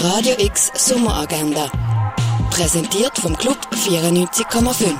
Radio X Sommeragenda. Präsentiert vom Club 94,5.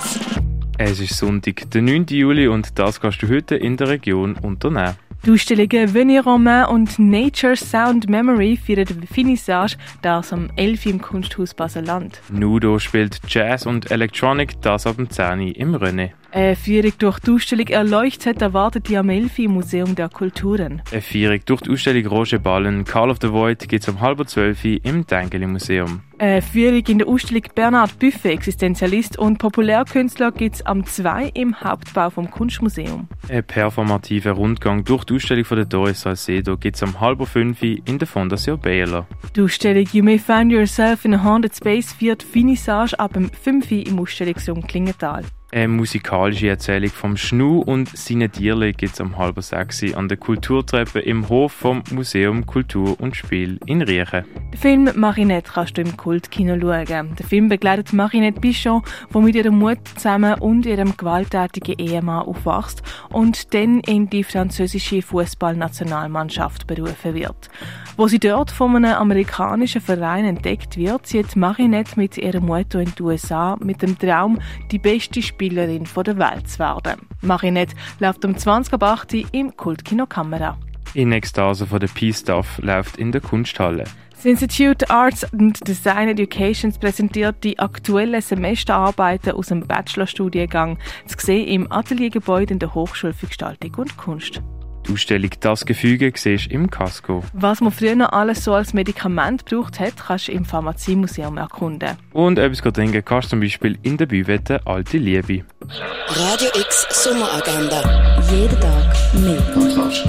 Es ist Sonntag, der 9. Juli und das kannst du heute in der Region unternehmen. Die Ausstellungen Venir Romain und Nature Sound Memory feiern die Finissage, das am 11. im Kunsthaus Basel-Land. Nudo spielt Jazz und Electronic, das ab dem 10. im René. Eine Führung durch die Ausstellung Erleuchtet erwartet die am 11. im Museum der Kulturen. Eine Führung durch die Ausstellung Roger Ballen, Call of the Void gibt es um halb zwölf im Tengeli Museum. Eine Führung in der Ausstellung Bernhard Buffet, Existenzialist und Populärkünstler gibt es am 2 im Hauptbau vom Kunstmuseum. Ein performativer Rundgang durch die Ausstellung von der Doris Salcedo gibt es um halb fünf in der Fondation Baylor. Die Ausstellung You May Find Yourself in a Haunted Space führt Finissage ab dem 5 im Ausstellungsraum Klingenthal. Eine musikalische Erzählung vom Schnu und seinen Tierle gibt es um halb sechs an der Kulturtreppe im Hof vom Museum Kultur und Spiel in Riechen. Den Film Marinette kannst du im Kultkino schauen. Der Film begleitet Marinette Bichon, die mit ihrem Mut zusammen und ihrem gewalttätigen Ehemann aufwachst und dann in die französische Fußballnationalmannschaft berufen wird. Wo sie dort von einem amerikanischen Verein entdeckt wird, zieht Marinette mit ihrer Mutter in die USA mit dem Traum, die beste Spielerin der Welt zu werden. Marinette läuft um 20.08 Uhr im Kultkino Kamera. In Ekstase von der Peace-Stuff läuft in der Kunsthalle. Das Institute Arts and Design Education präsentiert die aktuellen Semesterarbeiten aus dem Bachelorstudiengang, zu sehen im Ateliergebäude in der Hochschule für Gestaltung und Kunst. Die Ausstellung «Das Gefüge» siehst du im Casco. Was man früher noch alles so als Medikament gebraucht hat, kannst du im Pharmaziemuseum erkunden. Und etwas trinken kannst du zum Beispiel in der Büwette «Alte Liebe». Radio X Sommeragenda. Jeden Tag mehr. Kontrast.